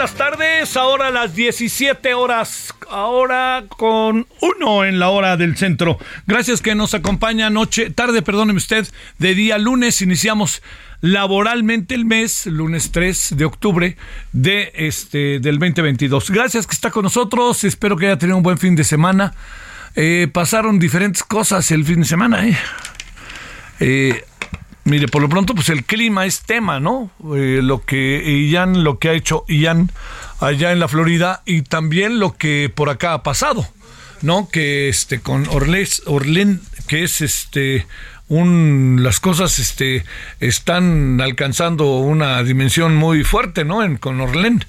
Buenas tardes, ahora las 17 horas, ahora con uno en la hora del centro. Gracias que nos acompaña noche, tarde, perdóneme usted, de día lunes iniciamos laboralmente el mes, lunes 3 de octubre de este del 2022. Gracias que está con nosotros, espero que haya tenido un buen fin de semana. Eh, pasaron diferentes cosas el fin de semana, ¿eh? Eh, Mire, por lo pronto, pues el clima es tema, ¿no? Eh, lo que Ian, lo que ha hecho Ian allá en la Florida y también lo que por acá ha pasado, ¿no? Que este con Orles, Orlen, que es este un las cosas este están alcanzando una dimensión muy fuerte, ¿no? En, con Orlen.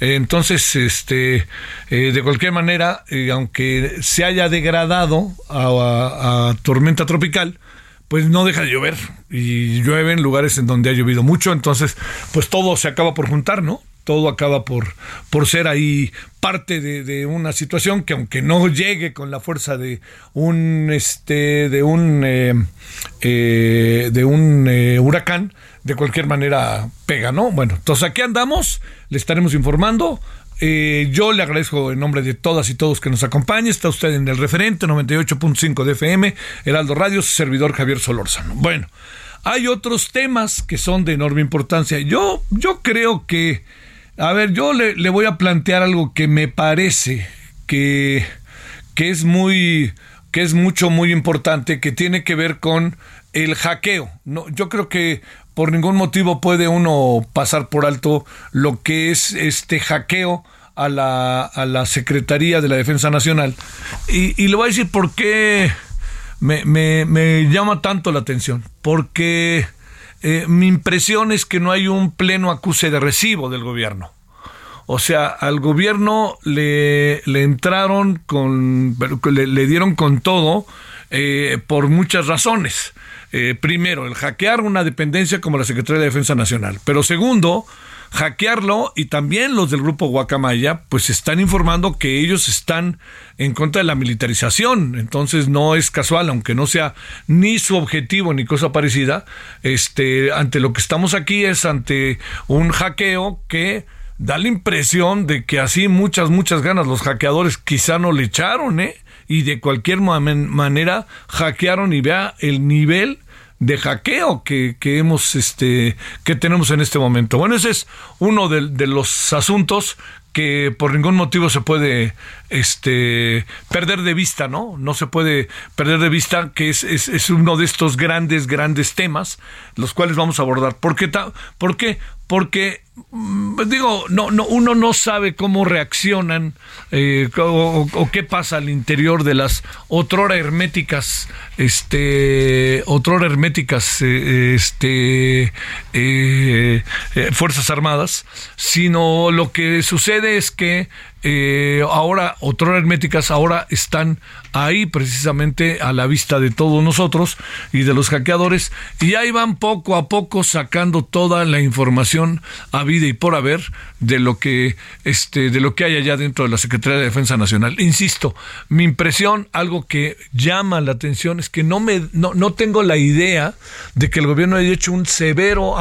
Entonces, este, eh, de cualquier manera, eh, aunque se haya degradado a tormenta tropical, pues no deja de llover y llueve en lugares en donde ha llovido mucho, entonces pues todo se acaba por juntar, ¿no? Todo acaba por, por ser ahí parte de, una situación que aunque no llegue con la fuerza de un este de un eh, eh, de un eh, huracán, de cualquier manera pega, ¿no? Bueno, entonces aquí andamos, le estaremos informando. Eh, yo le agradezco en nombre de todas y todos que nos acompañe. Está usted en el referente 98.5 de FM, Heraldo Radio, su servidor Javier Solórzano. Bueno, hay otros temas que son de enorme importancia. Yo, yo creo que, a ver, yo le, voy a plantear algo que me parece que, que es muy, que es mucho, muy importante, que tiene que ver con el hackeo. No, yo creo que por ningún motivo puede uno pasar por alto lo que es este hackeo a la, a la Secretaría de la Defensa Nacional. Y, y le voy a decir por qué me, me- me llama tanto la atención. Porque eh, mi impresión es que no hay un pleno acuse de recibo del gobierno. O sea, al gobierno le, le entraron con, le dieron con todo eh, por muchas razones. Eh, primero, el hackear una dependencia como la Secretaría de Defensa Nacional. Pero segundo, hackearlo y también los del grupo Guacamaya, pues están informando que ellos están en contra de la militarización. Entonces no es casual, aunque no sea ni su objetivo ni cosa parecida, este, ante lo que estamos aquí es ante un hackeo que da la impresión de que así muchas, muchas ganas los hackeadores quizá no le echaron, ¿eh? Y de cualquier ma- manera hackearon y vea el nivel de hackeo que, que hemos este que tenemos en este momento. Bueno, ese es uno de, los asuntos que por ningún motivo se puede este perder de vista, ¿no? No se puede perder de vista que es, es, uno de estos grandes, grandes temas, los cuales vamos a abordar. ¿Por qué? ¿Por qué? Porque digo, no, no, uno no sabe cómo reaccionan eh, o qué pasa al interior de las otrora herméticas, este, otrora herméticas, eh, este, eh, eh, fuerzas armadas, sino lo que sucede es que eh, ahora, otrora herméticas, ahora están ahí precisamente a la vista de todos nosotros y de los hackeadores, y ahí van poco a poco sacando toda la información a vida y por haber de lo que este de lo que hay allá dentro de la Secretaría de Defensa Nacional. Insisto, mi impresión, algo que llama la atención, es que no me no, no tengo la idea de que el gobierno haya hecho un severo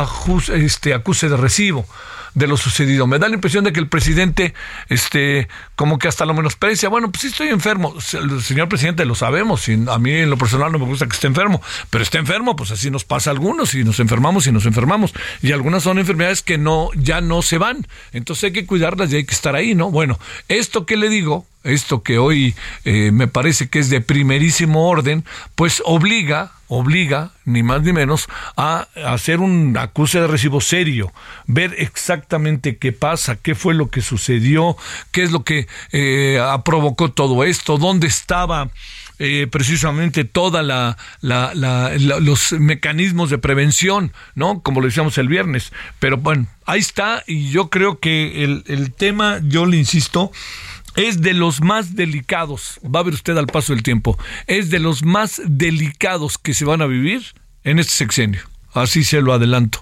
este, acuse de recibo de lo sucedido. Me da la impresión de que el presidente, este, como que hasta lo menosprecia. Bueno, pues sí estoy enfermo. Señor presidente lo sabemos. A mí en lo personal no me gusta que esté enfermo. Pero esté enfermo, pues así nos pasa a algunos y nos enfermamos y nos enfermamos. Y algunas son enfermedades que no, ya no se van. Entonces hay que cuidarlas y hay que estar ahí, ¿no? Bueno, esto que le digo, esto que hoy eh, me parece que es de primerísimo orden, pues obliga obliga, ni más ni menos, a hacer un acuse de recibo serio, ver exactamente qué pasa, qué fue lo que sucedió, qué es lo que eh, provocó todo esto, dónde estaba. Eh, precisamente toda la, los mecanismos de prevención, ¿no? Como lo decíamos el viernes. Pero bueno, ahí está, y yo creo que el, el tema, yo le insisto, es de los más delicados, va a ver usted al paso del tiempo, es de los más delicados que se van a vivir en este sexenio. Así se lo adelanto.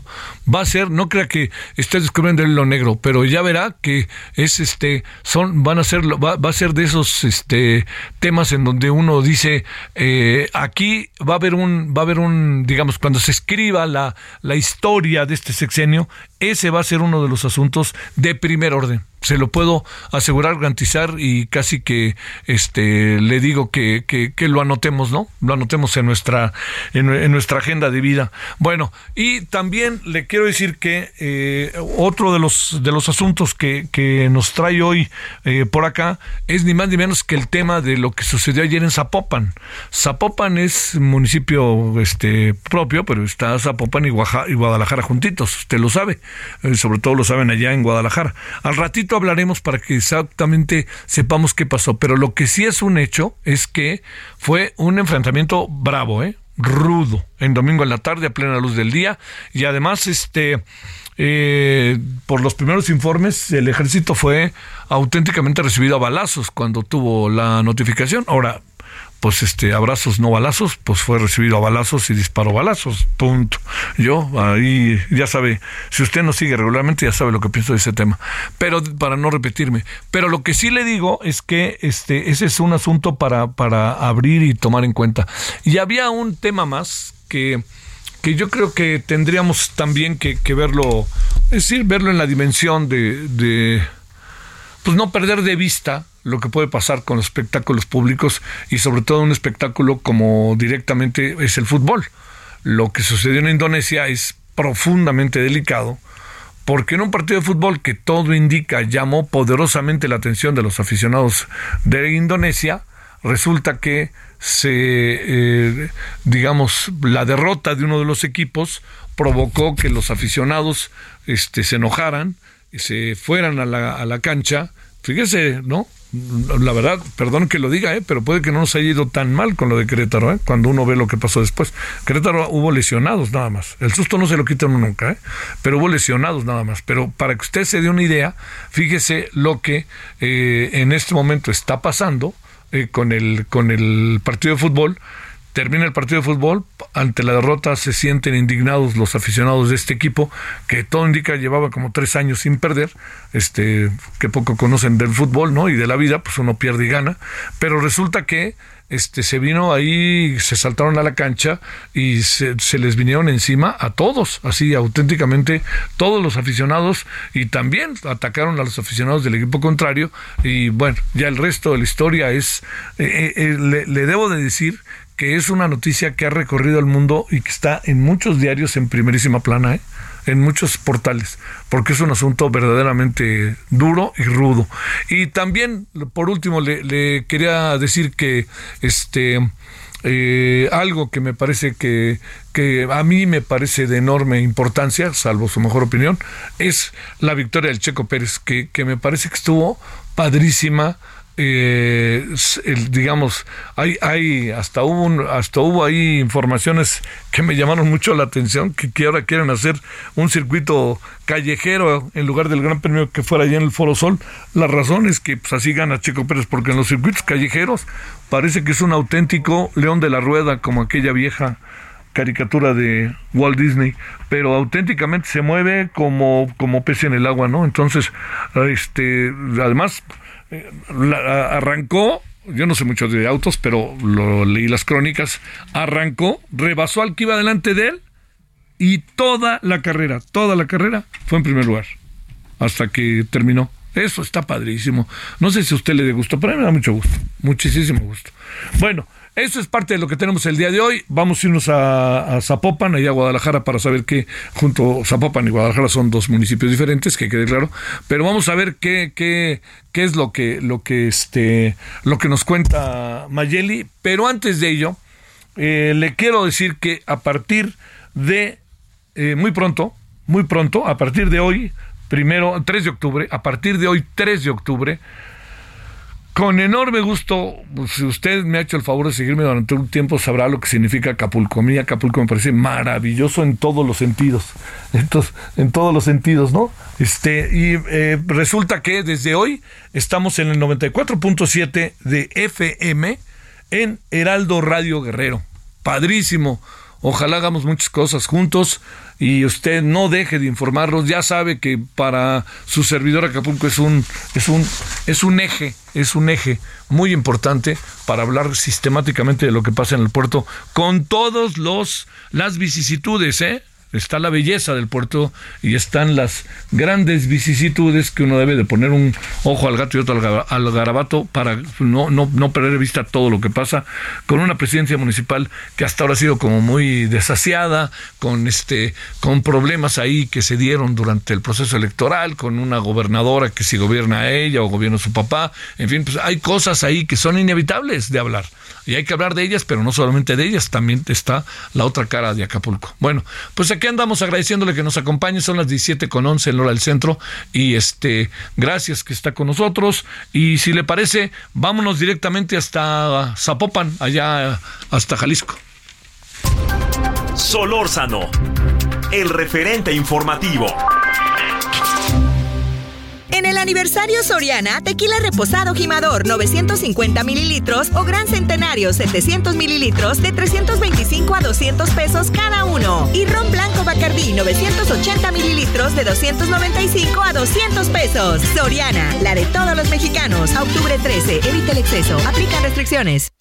Va a ser, no crea que esté descubriendo el lo negro, pero ya verá que es este, son, van a ser, va, va a ser de esos este temas en donde uno dice, eh, aquí va a haber un, va a haber un, digamos, cuando se escriba la, la historia de este sexenio, ese va a ser uno de los asuntos de primer orden se lo puedo asegurar, garantizar y casi que este le digo que, que, lo anotemos, ¿no? Lo anotemos en nuestra en, nuestra agenda de vida. Bueno, y también le quiero decir que eh, otro de los de los asuntos que, que nos trae hoy eh, por acá es ni más ni menos que el tema de lo que sucedió ayer en Zapopan. Zapopan es municipio este propio, pero está Zapopan y, Guadalajara juntitos, usted lo sabe, eh, sobre todo lo saben allá en Guadalajara. Al ratito hablaremos para que exactamente sepamos qué pasó, pero lo que sí es un hecho es que fue un enfrentamiento bravo, ¿eh? rudo, en domingo en la tarde a plena luz del día y además este eh, por los primeros informes el ejército fue auténticamente recibido a balazos cuando tuvo la notificación. Ahora pues este abrazos no balazos, pues fue recibido a balazos y disparó balazos, punto. Yo ahí ya sabe, si usted no sigue regularmente ya sabe lo que pienso de ese tema. Pero para no repetirme, pero lo que sí le digo es que este ese es un asunto para para abrir y tomar en cuenta. Y había un tema más que que yo creo que tendríamos también que, que verlo, es decir, verlo en la dimensión de, de pues no perder de vista lo que puede pasar con los espectáculos públicos y sobre todo un espectáculo como directamente es el fútbol. Lo que sucedió en Indonesia es profundamente delicado porque en un partido de fútbol que todo indica llamó poderosamente la atención de los aficionados de Indonesia, resulta que se, eh, digamos, la derrota de uno de los equipos provocó que los aficionados este, se enojaran, se fueran a la, a la cancha. Fíjese, ¿no? la verdad, perdón que lo diga, ¿eh? pero puede que no nos haya ido tan mal con lo de Querétaro, ¿eh? cuando uno ve lo que pasó después. Querétaro hubo lesionados nada más. El susto no se lo quita uno nunca, ¿eh? pero hubo lesionados nada más. Pero para que usted se dé una idea, fíjese lo que eh, en este momento está pasando eh, con, el, con el partido de fútbol termina el partido de fútbol, ante la derrota se sienten indignados los aficionados de este equipo, que todo indica llevaba como tres años sin perder, este, que poco conocen del fútbol, ¿no? Y de la vida, pues uno pierde y gana, pero resulta que este, se vino ahí, se saltaron a la cancha y se, se, les vinieron encima a todos, así auténticamente todos los aficionados y también atacaron a los aficionados del equipo contrario y bueno, ya el resto de la historia es, eh, eh, le, le, debo de decir que es una noticia que ha recorrido el mundo y que está en muchos diarios en primerísima plana, ¿eh? en muchos portales, porque es un asunto verdaderamente duro y rudo. Y también, por último, le, quería decir que este eh, algo que me parece que, que a mí me parece de enorme importancia, salvo su mejor opinión, es la victoria del Checo Pérez, que, que me parece que estuvo padrísima eh, digamos, hay, hay hasta hubo hasta hubo ahí informaciones que me llamaron mucho la atención, que, que, ahora quieren hacer un circuito callejero en lugar del Gran Premio que fuera allá en el Foro Sol. La razón es que pues, así gana Checo Pérez, porque en los circuitos callejeros parece que es un auténtico león de la rueda, como aquella vieja caricatura de Walt Disney, pero auténticamente se mueve como, como pez en el agua, ¿no? Entonces, este, además, arrancó yo no sé mucho de autos, pero lo leí las crónicas, arrancó, rebasó al que iba delante de él y toda la carrera, toda la carrera fue en primer lugar hasta que terminó. Eso está padrísimo. No sé si a usted le gusto, pero a mí me da mucho gusto, muchísimo gusto. Bueno, eso es parte de lo que tenemos el día de hoy. Vamos a irnos a, Zapopan, allá a Guadalajara, para saber que junto Zapopan y Guadalajara son dos municipios diferentes, que quede claro. Pero vamos a ver qué, qué, qué es lo que, lo que este, lo que nos cuenta Mayeli. Pero antes de ello, eh, le quiero decir que a partir de eh, muy pronto, muy pronto, a partir de hoy, primero, 3 de octubre, a partir de hoy, 3 de octubre, con enorme gusto, si usted me ha hecho el favor de seguirme durante un tiempo, sabrá lo que significa Acapulco. A Acapulco me parece maravilloso en todos los sentidos. Entonces, en todos los sentidos, ¿no? Este, y eh, resulta que desde hoy estamos en el 94.7 de FM en Heraldo Radio Guerrero. Padrísimo. Ojalá hagamos muchas cosas juntos y usted no deje de informarlos. Ya sabe que para su servidor Acapulco es un, es un, es un eje, es un eje muy importante para hablar sistemáticamente de lo que pasa en el puerto con todos los las vicisitudes, ¿eh? Está la belleza del puerto y están las grandes vicisitudes que uno debe de poner un ojo al gato y otro al garabato para no, no, no perder de vista todo lo que pasa con una presidencia municipal que hasta ahora ha sido como muy desasiada, con este, con problemas ahí que se dieron durante el proceso electoral, con una gobernadora que si gobierna ella o gobierna su papá, en fin, pues hay cosas ahí que son inevitables de hablar. Y hay que hablar de ellas, pero no solamente de ellas, también está la otra cara de Acapulco. Bueno, pues aquí andamos agradeciéndole que nos acompañe, son las 17 con 11 en hora del centro y este, gracias que está con nosotros y si le parece, vámonos directamente hasta Zapopan, allá hasta Jalisco. Solórzano, el referente informativo. En el aniversario Soriana, tequila reposado gimador 950 mililitros o gran centenario 700 mililitros de 325 a 200 pesos cada uno. Y ron blanco Bacardí 980 mililitros de 295 a 200 pesos. Soriana, la de todos los mexicanos. Octubre 13, evita el exceso. Aplica restricciones.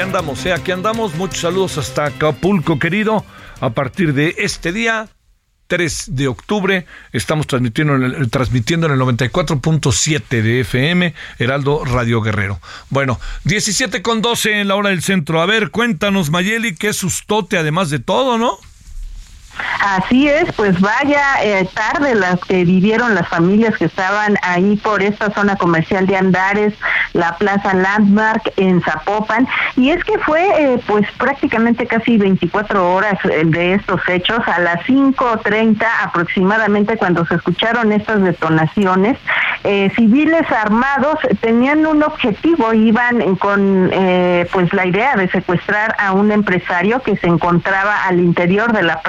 Aquí andamos, ¿eh? aquí andamos. Muchos saludos hasta Acapulco, querido. A partir de este día, 3 de octubre, estamos transmitiendo en el, transmitiendo en el 94.7 de FM, Heraldo Radio Guerrero. Bueno, 17 con 12 en la hora del centro. A ver, cuéntanos, Mayeli, qué sustote además de todo, ¿no? Así es, pues vaya eh, tarde las que vivieron las familias que estaban ahí por esta zona comercial de Andares, la Plaza Landmark en Zapopan, y es que fue eh, pues prácticamente casi 24 horas eh, de estos hechos, a las 5.30 aproximadamente cuando se escucharon estas detonaciones, civiles armados tenían un objetivo, iban con pues la idea de secuestrar a un empresario que se encontraba al interior de la,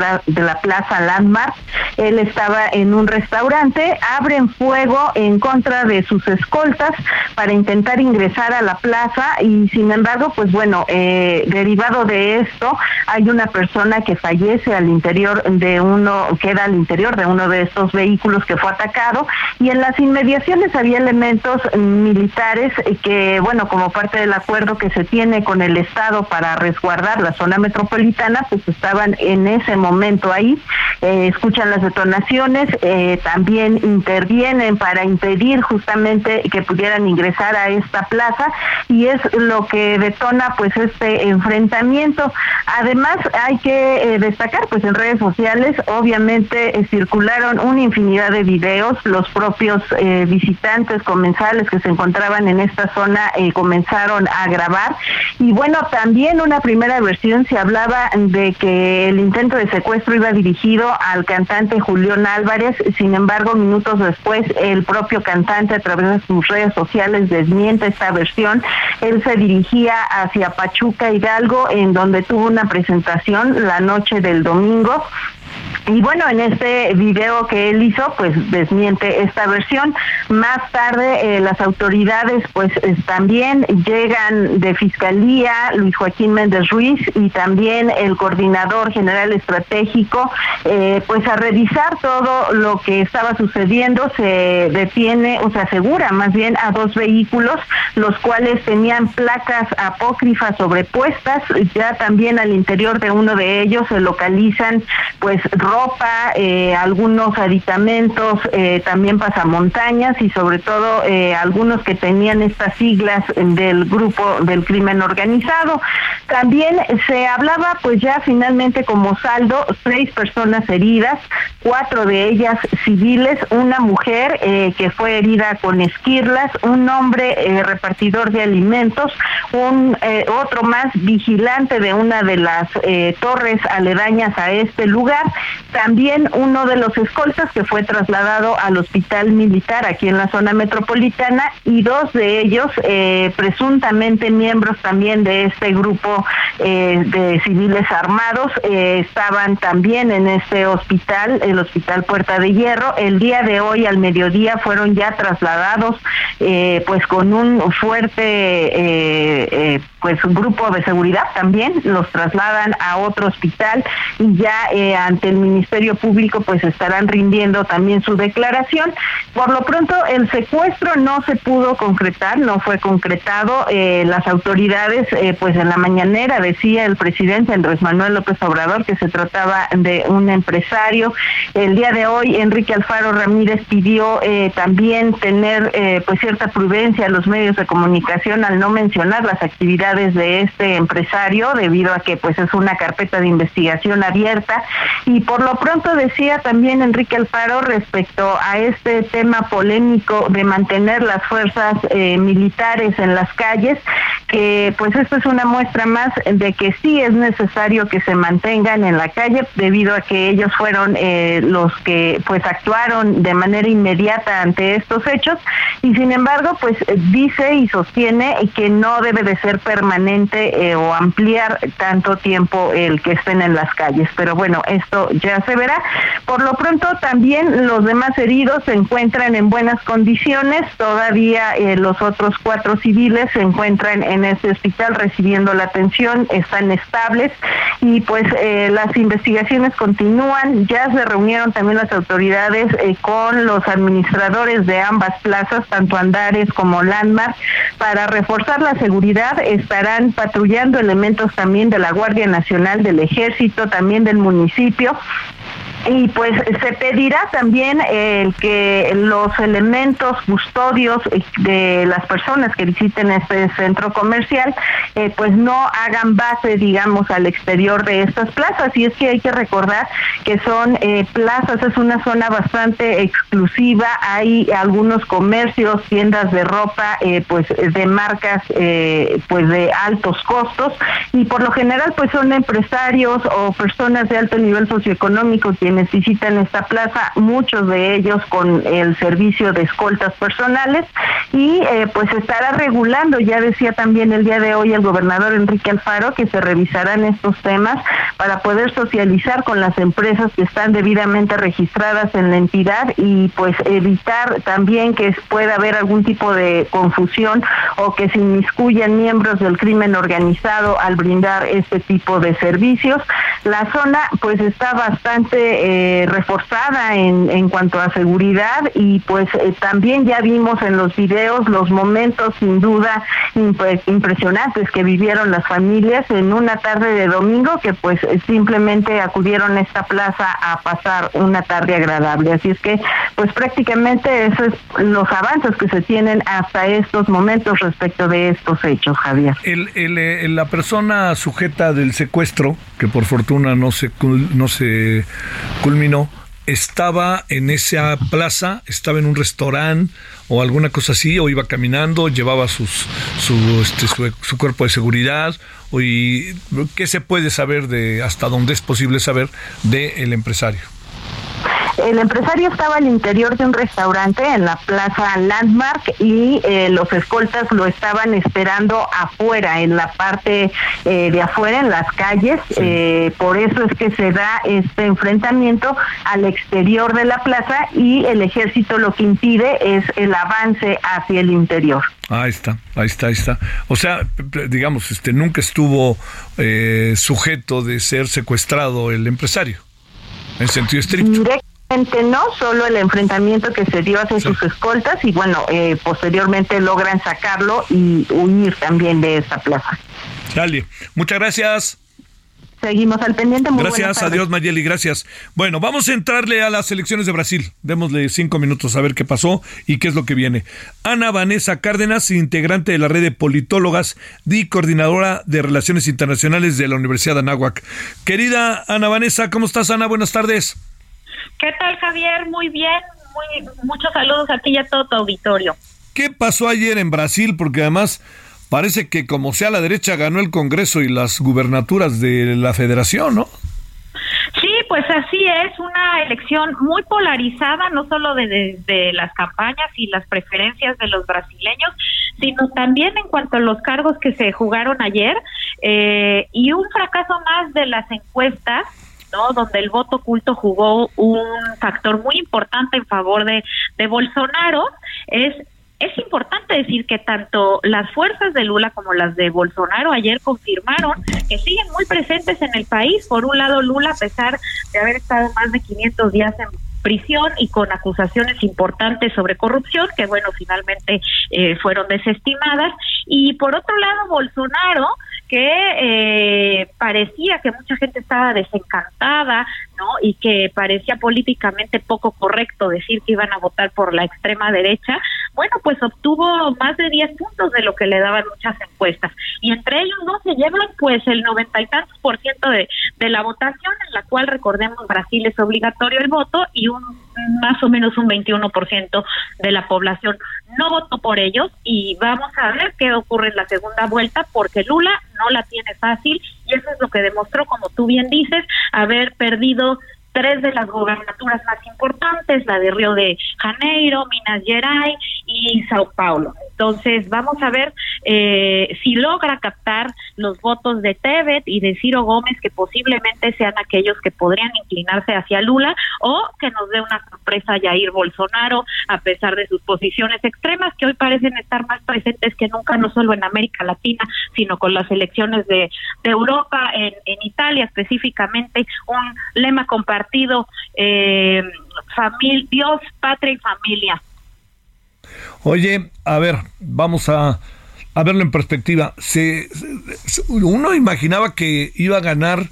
de la Plaza Landmark. Él estaba en un restaurante, abren fuego en contra de sus escoltas para intentar ingresar a la plaza y sin embargo, pues bueno, eh, derivado de esto, hay una persona que fallece al interior de uno, queda al interior de uno de estos vehículos que fue atacado y en las inmediaciones había elementos militares que, bueno, como parte del acuerdo que se tiene con el Estado para resguardar la zona metropolitana, pues estaban en ese momento ahí eh, escuchan las detonaciones, eh, también intervienen para impedir justamente que pudieran ingresar a esta plaza y es lo que detona pues este enfrentamiento. Además hay que eh, destacar pues en redes sociales obviamente circularon una infinidad de videos, los propios visitantes comensales que se encontraban en esta zona comenzaron a grabar y bueno también una primera versión se hablaba de que el intento de secuestro dirigido al cantante Julián Álvarez, sin embargo, minutos después el propio cantante a través de sus redes sociales desmiente esta versión. Él se dirigía hacia Pachuca Hidalgo, en donde tuvo una presentación la noche del domingo Y bueno, en este video que él hizo, pues desmiente esta versión. Más tarde, eh, las autoridades, pues también llegan de Fiscalía, Luis Joaquín Méndez Ruiz y también el coordinador general estratégico, eh, pues a revisar todo lo que estaba sucediendo. Se detiene, o se asegura más bien a dos vehículos, los cuales tenían placas apócrifas sobrepuestas. Ya también al interior de uno de ellos se localizan, pues, ropa, eh, algunos aditamentos, eh, también pasamontañas y sobre todo eh, algunos que tenían estas siglas del grupo del crimen organizado. También se hablaba pues ya finalmente como saldo seis personas heridas, cuatro de ellas civiles, una mujer que fue herida con esquirlas, un hombre repartidor de alimentos, un otro más vigilante de una de las torres aledañas a este lugar también uno de los escoltas que fue trasladado al hospital militar aquí en la zona metropolitana y dos de ellos eh, presuntamente miembros también de este grupo eh, de civiles armados eh, estaban también en este hospital, el hospital Puerta de Hierro. El día de hoy al mediodía fueron ya trasladados pues con un fuerte pues un grupo de seguridad también los trasladan a otro hospital y ya ante el Ministerio Público pues estarán rindiendo también su declaración. Por lo pronto el secuestro no se pudo concretar, no fue concretado. Eh, las autoridades eh, pues en la mañanera decía el presidente Andrés Manuel López Obrador que se trataba de un empresario. El día de hoy Enrique Alfaro Ramírez pidió eh, también tener pues cierta prudencia a los medios de comunicación al no mencionar las actividades de este empresario debido a que pues es una carpeta de investigación abierta. Y por lo pronto decía también Enrique Alfaro respecto a este tema polémico de mantener las fuerzas eh, militares en las calles, que pues esto es una muestra más de que sí es necesario que se mantengan en la calle debido a que ellos fueron eh, los que pues actuaron de manera inmediata ante estos hechos. Y sin embargo pues dice y sostiene que no debe de ser permanente eh, o ampliar tanto tiempo el que estén en las calles. Pero bueno, esto ya se verá. Por lo pronto también los demás heridos se encuentran en buenas condiciones. Todavía eh, los otros cuatro civiles se encuentran en este hospital recibiendo la atención, están estables y pues eh, las investigaciones continúan. Ya se reunieron también las autoridades con los administradores de ambas plazas, tanto Andares como Landmark, para reforzar la seguridad. Estarán patrullando elementos también de la Guardia Nacional, del Ejército, también del municipio y pues se pedirá también el que los elementos custodios de las personas que visiten este centro comercial eh, pues no hagan base digamos al exterior de estas plazas. Y es que hay que recordar que son eh, plazas es una zona bastante exclusiva. Hay algunos comercios tiendas de ropa eh, pues de marcas pues de altos costos. Y por lo general pues son empresarios o personas de alto nivel socioeconómico necesitan esta plaza, muchos de ellos con el servicio de escoltas personales y eh, pues estará regulando, ya decía también el día de hoy el gobernador Enrique Alfaro que se revisarán estos temas para poder socializar con las empresas que están debidamente registradas en la entidad y pues evitar también que pueda haber algún tipo de confusión o que se inmiscuyan miembros del crimen organizado al brindar este tipo de servicios. La zona pues está bastante eh, reforzada en, en cuanto a seguridad y pues eh, también ya vimos en los videos los momentos sin duda impresionantes que vivieron las familias en una tarde de domingo que pues simplemente acudieron a esta plaza a pasar una tarde agradable. Así es que pues prácticamente esos son los avances que se tienen hasta estos momentos respecto de estos hechos, Javier. El, el, la persona sujeta del secuestro, que por fortuna no se, no se culminó, estaba en esa plaza, estaba en un restaurante o alguna cosa así, o iba caminando, llevaba sus, su, este, su, cuerpo de seguridad, o y, ¿qué se puede saber de hasta dónde es posible saber del el empresario? El empresario estaba al interior de un restaurante en la plaza Landmark y eh, los escoltas lo estaban esperando afuera, en la parte eh, de afuera, en las calles. Eh, por eso es que se da este enfrentamiento al exterior de la plaza y el ejército lo que impide es el avance hacia el interior. Ahí está, ahí está, ahí está. O sea, digamos, este nunca estuvo sujeto de ser secuestrado el empresario, en sentido estricto no, solo el enfrentamiento que se dio hacia sus escoltas y bueno, eh, posteriormente logran sacarlo y huir también de esa plaza. Dale, muchas gracias. Seguimos al pendiente. Muy gracias, adiós Mayeli, gracias. Bueno, vamos a entrarle a las elecciones de Brasil. Démosle cinco minutos a ver qué pasó y qué es lo que viene. Ana Vanessa Cárdenas, integrante de la red de politólogas y coordinadora de Relaciones Internacionales de la Universidad de Anáhuac. Querida Ana Vanessa, ¿cómo estás, Ana? Buenas tardes. ¿Qué tal, Javier? Muy bien. Muy, muchos saludos a ti y a todo tu auditorio. ¿Qué pasó ayer en Brasil? Porque además parece que como sea la derecha ganó el Congreso y las gubernaturas de la Federación, ¿no? Sí, pues así es, una elección muy polarizada, no solo desde las campañas y las preferencias de los brasileños, sino también en cuanto a los cargos que se jugaron ayer eh, y un fracaso más de las encuestas ¿no? Donde el voto oculto jugó un factor muy importante en favor de, de Bolsonaro, es es importante decir que tanto las fuerzas de Lula como las de Bolsonaro ayer confirmaron que siguen muy presentes en el país. Por un lado, Lula, a pesar de haber estado más de 500 días en prisión y con acusaciones importantes sobre corrupción, que bueno, finalmente eh, fueron desestimadas. Y por otro lado, Bolsonaro, que eh, parecía que mucha gente estaba desencantada, ¿no? Y que parecía políticamente poco correcto decir que iban a votar por la extrema derecha, bueno, pues obtuvo más de 10 puntos de lo que le daban muchas encuestas. Y entre ellos no se llevan pues el noventa y tantos por ciento de, de la votación, en la cual recordemos Brasil es obligatorio el voto y un más o menos un 21% de la población no votó por ellos y vamos a ver qué ocurre en la segunda vuelta porque Lula no la tiene fácil y eso es lo que demostró, como tú bien dices, haber perdido tres de las gobernaturas más importantes, la de Río de Janeiro, Minas Gerais y Sao Paulo. Entonces, vamos a ver eh, si logra captar los votos de Tebet y de Ciro Gómez, que posiblemente sean aquellos que podrían inclinarse hacia Lula, o que nos dé una sorpresa Jair Bolsonaro, a pesar de sus posiciones extremas, que hoy parecen estar más presentes que nunca, no solo en América Latina, sino con las elecciones de, Europa, en, Italia específicamente, un lema compartido, eh, Dios, patria y familia Oye, a ver, vamos a, verlo en perspectiva. Se, uno imaginaba que iba a ganar,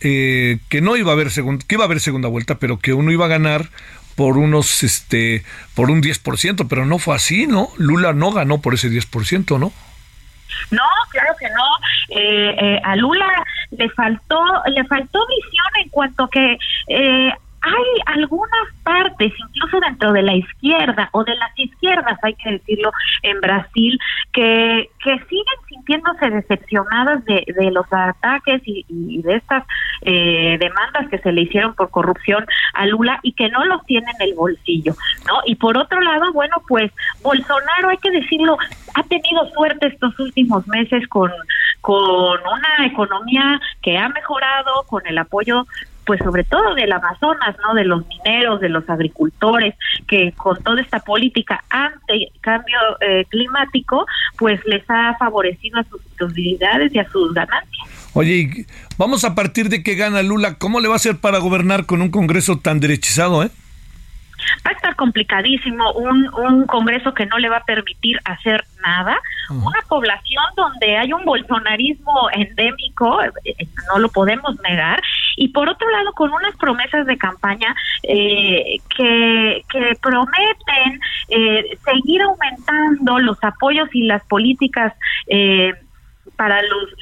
eh, que no iba a haber segunda, que iba a haber segunda vuelta, pero que uno iba a ganar por unos, este, por un 10%, pero no fue así, ¿no? Lula no ganó por ese 10%, ¿no? No, claro que no. Eh, eh, a Lula le faltó, le faltó visión en cuanto que eh, hay algunas partes, incluso dentro de la izquierda o de las izquierdas, hay que decirlo, en Brasil, que, que siguen sintiéndose decepcionadas de, de los ataques y, de estas eh, demandas que se le hicieron por corrupción a Lula y que no los tienen en el bolsillo, ¿no? Y por otro lado, bueno, pues Bolsonaro, hay que decirlo, ha tenido suerte estos últimos meses con, con una economía que ha mejorado, con el apoyo pues sobre todo del Amazonas, ¿no? De los mineros, de los agricultores, que con toda esta política ante cambio eh, climático, pues les ha favorecido a sus posibilidades y a sus ganancias. Oye, vamos a partir de que gana Lula, ¿cómo le va a hacer para gobernar con un Congreso tan derechizado, eh? va a estar complicadísimo, un, un Congreso que no le va a permitir hacer nada, una población donde hay un bolsonarismo endémico, eh, no lo podemos negar, y por otro lado con unas promesas de campaña eh, que, prometen eh, seguir aumentando los apoyos y las políticas para los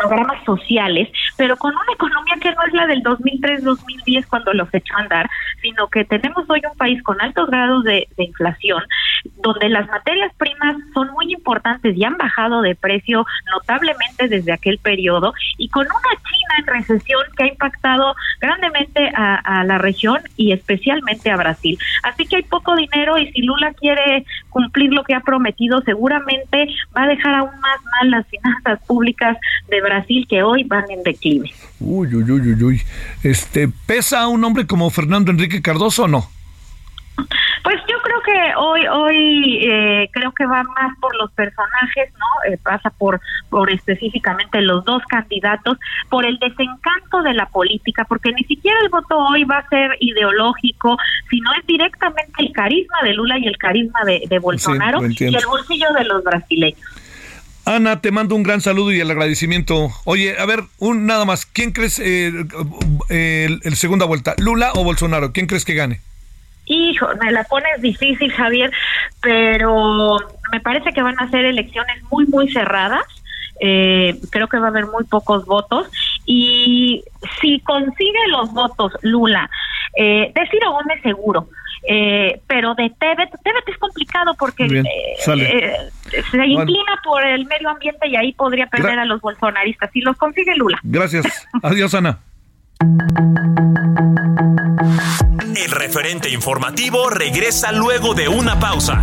programas sociales, pero con una economía que no es la del 2003-2010 cuando los echó a andar, sino que tenemos hoy un país con altos grados de, inflación, donde las materias primas son muy importantes y han bajado de precio notablemente desde aquel periodo, y con una China en recesión que ha impactado grandemente a, a la región y especialmente a Brasil. Así que hay poco dinero y si Lula quiere cumplir lo que ha prometido, seguramente va a dejar aún más mal las finanzas públicas de Brasil que hoy van en declive. Uy, uy, uy, uy, Este, ¿Pesa un hombre como Fernando Enrique Cardoso o no? Pues yo creo que hoy hoy eh, creo que va más por los personajes, ¿no? Eh, pasa por por específicamente los dos candidatos, por el desencanto de la política, porque ni siquiera el voto hoy va a ser ideológico, sino es directamente el carisma de Lula y el carisma de, Bolsonaro y el bolsillo de los brasileños. Ana, te mando un gran saludo y el agradecimiento. Oye, a ver, un nada más. ¿Quién crees eh, el, segunda vuelta? ¿Lula o Bolsonaro? ¿Quién crees que gane? Hijo, me la pones difícil, Javier, pero me parece que van a ser elecciones muy, muy cerradas. Eh, creo que va a haber muy pocos votos. Y si consigue los votos Lula, eh, de Ciro Gómez seguro, eh, pero de Tebet, Tebet es complicado porque eh, eh, se inclina por el medio ambiente y ahí podría perder a los bolsonaristas. Si los consigue Lula. Gracias. Adiós, Ana. El referente informativo regresa luego de una pausa.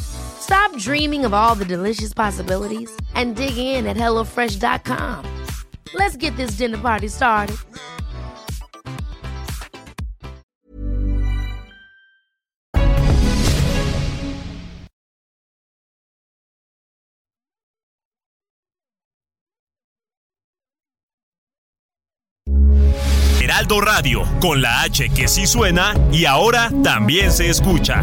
Stop dreaming of all the delicious possibilities and dig in at HelloFresh.com. Let's get this dinner party started. Heraldo Radio, con la H que sí suena y ahora también se escucha.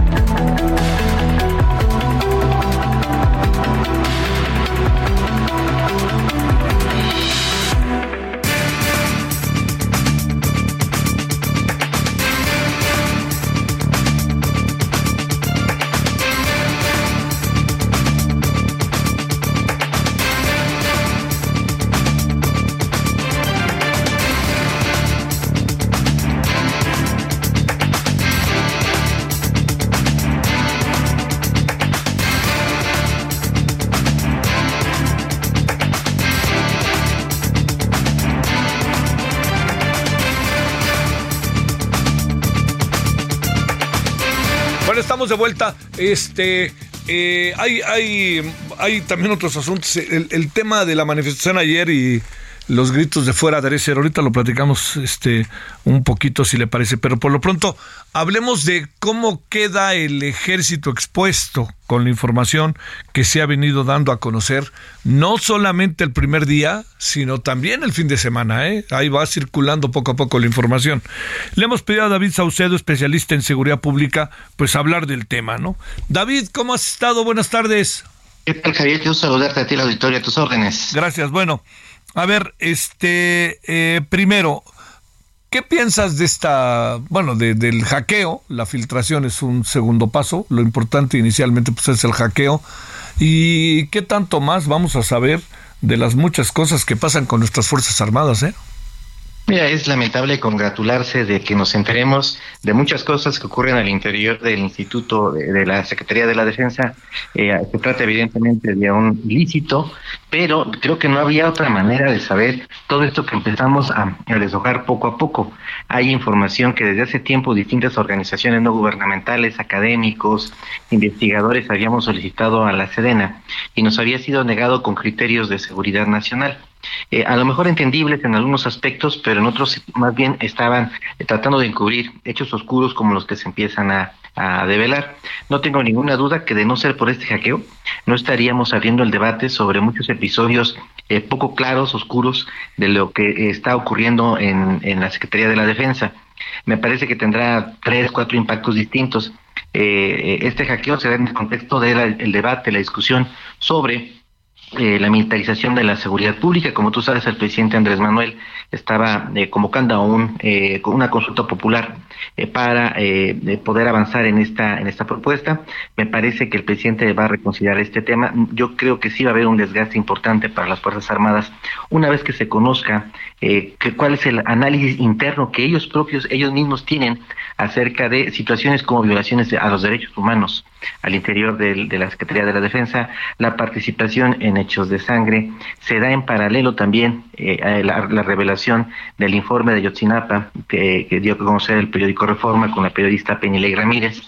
Vuelta. Este, eh, hay, hay, hay también otros asuntos. El, el, tema de la manifestación ayer y los gritos de fuera de ser. Ahorita lo platicamos este, un poquito si le parece, pero por lo pronto hablemos de cómo queda el ejército expuesto con la información que se ha venido dando a conocer, no solamente el primer día, sino también el fin de semana. ¿eh? Ahí va circulando poco a poco la información. Le hemos pedido a David Saucedo, especialista en seguridad pública, pues hablar del tema, ¿no? David, ¿cómo has estado? Buenas tardes. ¿Qué tal, Javier? Quiero saludarte a ti, la auditoría, a tus órdenes. Gracias. Bueno, a ver, este, eh, primero, ¿qué piensas de esta, bueno, del hackeo? La filtración es un segundo paso, lo importante inicialmente pues es el hackeo. ¿Y qué tanto más vamos a saber de las muchas cosas que pasan con nuestras Fuerzas Armadas, eh? Mira, es lamentable congratularse de que nos enteremos de muchas cosas que ocurren al interior del Instituto de, la Secretaría de la Defensa. Eh, se trata evidentemente de un ilícito, pero creo que no había otra manera de saber todo esto que empezamos a, a deshojar poco a poco. Hay información que desde hace tiempo distintas organizaciones no gubernamentales, académicos, investigadores habíamos solicitado a la Sedena y nos había sido negado con criterios de seguridad nacional. Eh, a lo mejor entendibles en algunos aspectos, pero en otros más bien estaban eh, tratando de encubrir hechos oscuros como los que se empiezan a, develar. No tengo ninguna duda que de no ser por este hackeo, no estaríamos abriendo el debate sobre muchos episodios eh, poco claros, oscuros, de lo que está ocurriendo en, la Secretaría de la Defensa. Me parece que tendrá tres, cuatro impactos distintos. este hackeo se da en el contexto del debate, la discusión sobre eh, la militarización de la seguridad pública. Como tú sabes, el presidente Andrés Manuel estaba eh, convocando a un, eh, una consulta popular para poder avanzar en esta, en esta propuesta. Me parece que el presidente va a reconsiderar este tema. Yo creo que sí va a haber un desgaste importante para las Fuerzas Armadas una vez que se conozca que, cuál es el análisis interno que ellos propios, ellos mismos tienen acerca de situaciones como violaciones a los derechos humanos al interior de la Secretaría de la Defensa, la participación en hechos de sangre, se da en paralelo también eh, la, revelación del informe de Yotzinapa que, dio a conocer el periódico Reforma con la periodista Peñilei Ramírez.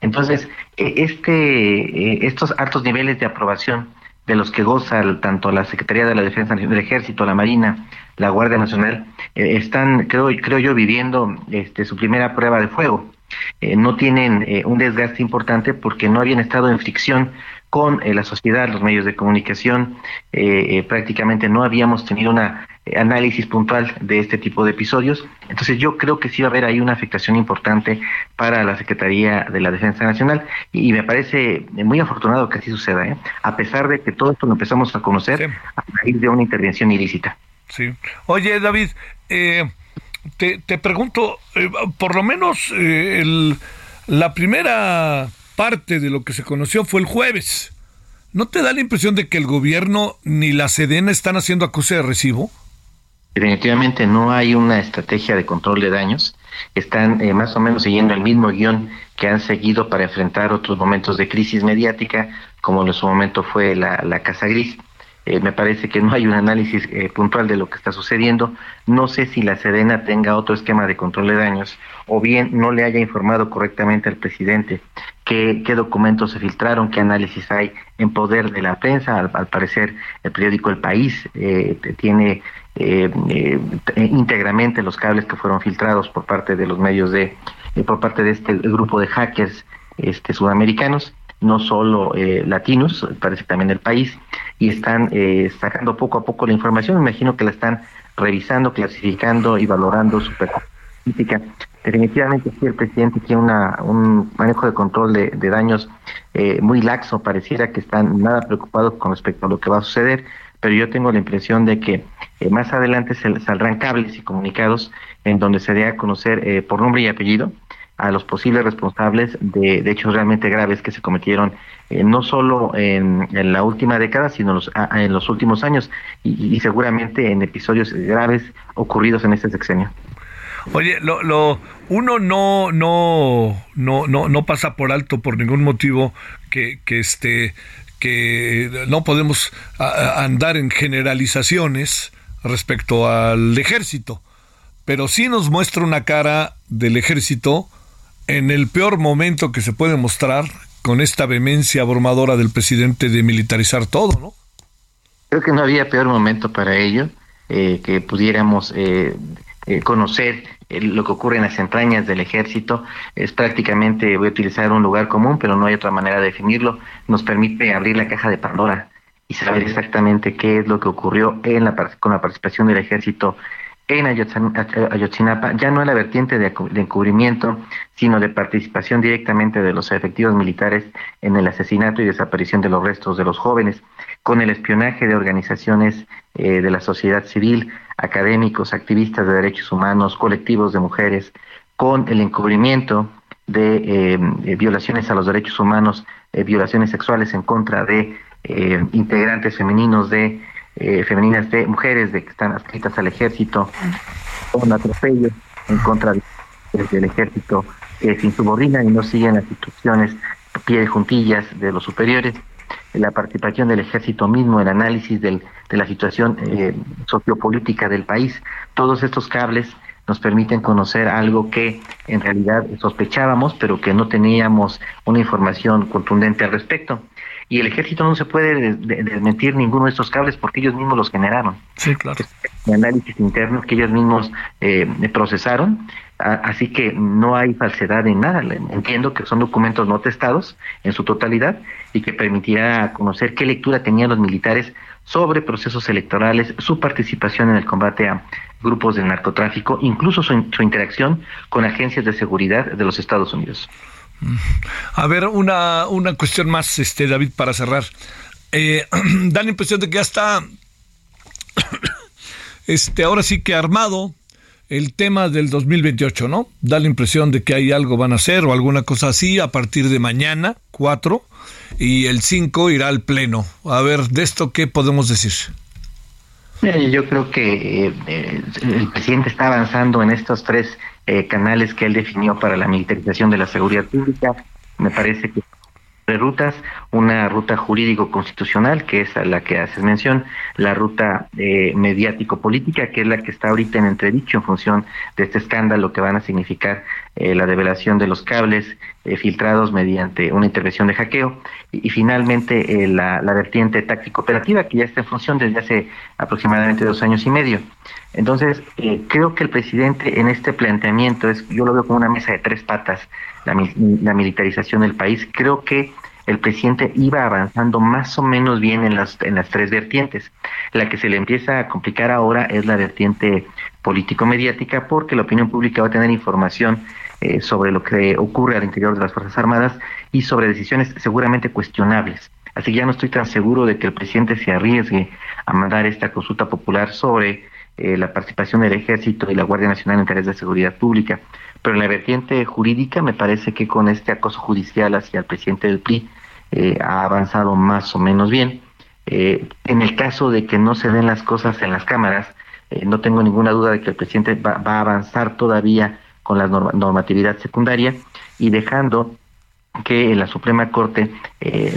Entonces, eh, este, eh, estos altos niveles de aprobación de los que goza tanto la Secretaría de la Defensa del Ejército, la Marina, la Guardia Nacional, están, creo, creo yo, viviendo este, su primera prueba de fuego. Eh, no tienen eh, un desgaste importante porque no habían estado en fricción con eh, la sociedad, los medios de comunicación, prácticamente no habíamos tenido un análisis puntual de este tipo de episodios. Entonces yo creo que sí va a haber ahí una afectación importante para la Secretaría de la Defensa Nacional y, me parece muy afortunado que así suceda, a pesar de que todo esto lo empezamos a conocer a raíz de una intervención ilícita. Sí. Oye, David, eh, te, te pregunto, eh, por lo menos eh, la primera parte de lo que se conoció fue el jueves. ¿No te da la impresión de que el gobierno ni la Sedena están haciendo acuse de recibo? Definitivamente no hay una estrategia de control de daños. Están eh, más o menos siguiendo el mismo guion que han seguido para enfrentar otros momentos de crisis mediática, como en su momento fue la, la Casa Gris. Eh, me parece que no hay un análisis eh, puntual de lo que está sucediendo. No sé si la Sedena tenga otro esquema de control de daños o bien no le haya informado correctamente al presidente qué, qué documentos se filtraron, qué análisis hay en poder de la prensa. Al, parecer, el periódico El País eh, tiene íntegramente los cables que fueron filtrados por parte de los medios de, por parte de este grupo de hackers este, sudamericanos no solo eh, latinos, parece también el país, y están eh, sacando poco a poco la información. Imagino que la están revisando, clasificando y valorando su política. Definitivamente sí, el presidente tiene una, un manejo de control de, daños eh, muy laxo, pareciera que están nada preocupados con respecto a lo que va a suceder, pero yo tengo la impresión de que más adelante se saldrán cables y comunicados en donde se dé a conocer por nombre y apellido a los posibles responsables de, hechos realmente graves que se cometieron eh, no solo en, la última década, sino en los últimos años y, seguramente en episodios graves ocurridos en este sexenio. Oye, lo, lo, uno no, no, no, no, no pasa por alto por ningún motivo que, que este, que no podemos andar en generalizaciones respecto al ejército, pero sí nos muestra una cara del ejército en el peor momento que se puede mostrar con esta vehemencia abrumadora del presidente de militarizar todo, ¿no? Creo que no había peor momento para ello eh, que pudiéramos eh, eh, conocer lo que ocurre en las entrañas del ejército. Es prácticamente, voy a utilizar un lugar común, pero no hay otra manera de definirlo. Nos permite abrir la caja de Pandora y saber exactamente qué es lo que ocurrió en con la participación del ejército en Ayotzinapa ya no es la vertiente de, encubrimiento, sino de participación directamente de los efectivos militares en el asesinato y desaparición de los restos de los jóvenes, con el espionaje de organizaciones eh, de la sociedad civil, académicos, activistas de derechos humanos, colectivos de mujeres, con el encubrimiento de eh, eh, violaciones a los derechos humanos, violaciones sexuales en contra de integrantes femeninos de eh, femeninas de mujeres de que están adscritas al ejército un atropello en contra del ejército que se insubordina y no siguen las instrucciones pie de juntillas de los superiores, la participación del ejército mismo, el análisis del, de la situación eh, sociopolítica del país, todos estos cables nos permiten conocer algo que en realidad sospechábamos, pero que no teníamos una información contundente al respecto. Y el ejército no se puede desmentir ninguno de estos cables porque ellos mismos los generaron. Sí, claro. El análisis interno que ellos mismos eh, procesaron Así que no hay falsedad en nada. Entiendo que son documentos no testados en su totalidad y que permitirá conocer qué lectura tenían los militares sobre procesos electorales, su participación en el combate a grupos del narcotráfico, incluso su, interacción con agencias de seguridad de los Estados Unidos. A ver, una, una cuestión más, este David, para cerrar. Eh, da la impresión de que ya está, este, ahora sí que armado el tema del 2028, ¿no? Da la impresión de que hay algo van a hacer o alguna cosa así a partir de mañana, 4, y el 5 irá al pleno. A ver, de esto, ¿qué podemos decir? Yo creo que eh, el presidente está avanzando en estos tres eh, canales que él definió para la militarización de la seguridad pública. Me parece que de rutas, una ruta jurídico-constitucional, que es a la que haces mención, la ruta eh, mediático-política, que es la que está ahorita en entredicho en función de este escándalo que van a significar eh, la develación de los cables eh, filtrados mediante una intervención de hackeo, y, finalmente la, la, vertiente táctico-operativa, que ya está en función desde hace aproximadamente dos años y medio. Entonces, creo que el presidente en este planteamiento, es yo lo veo como una mesa de tres patas, la, militarización del país. Creo que el presidente iba avanzando más o menos bien en las, en las tres vertientes. La que se le empieza a complicar ahora es la vertiente político-mediática porque la opinión pública va a tener información eh, sobre lo que ocurre al interior de las Fuerzas Armadas y sobre decisiones seguramente cuestionables. Así que ya no estoy tan seguro de que el presidente se arriesgue a mandar esta consulta popular sobre eh, la participación del Ejército y la Guardia Nacional en tareas de seguridad pública. Pero en la vertiente jurídica me parece que con este acoso judicial hacia el presidente del PRI eh, ha avanzado más o menos bien. Eh, en el caso de que no se den las cosas en las cámaras, eh, no tengo ninguna duda de que el presidente va, a avanzar todavía con la normatividad secundaria y dejando que la Suprema Corte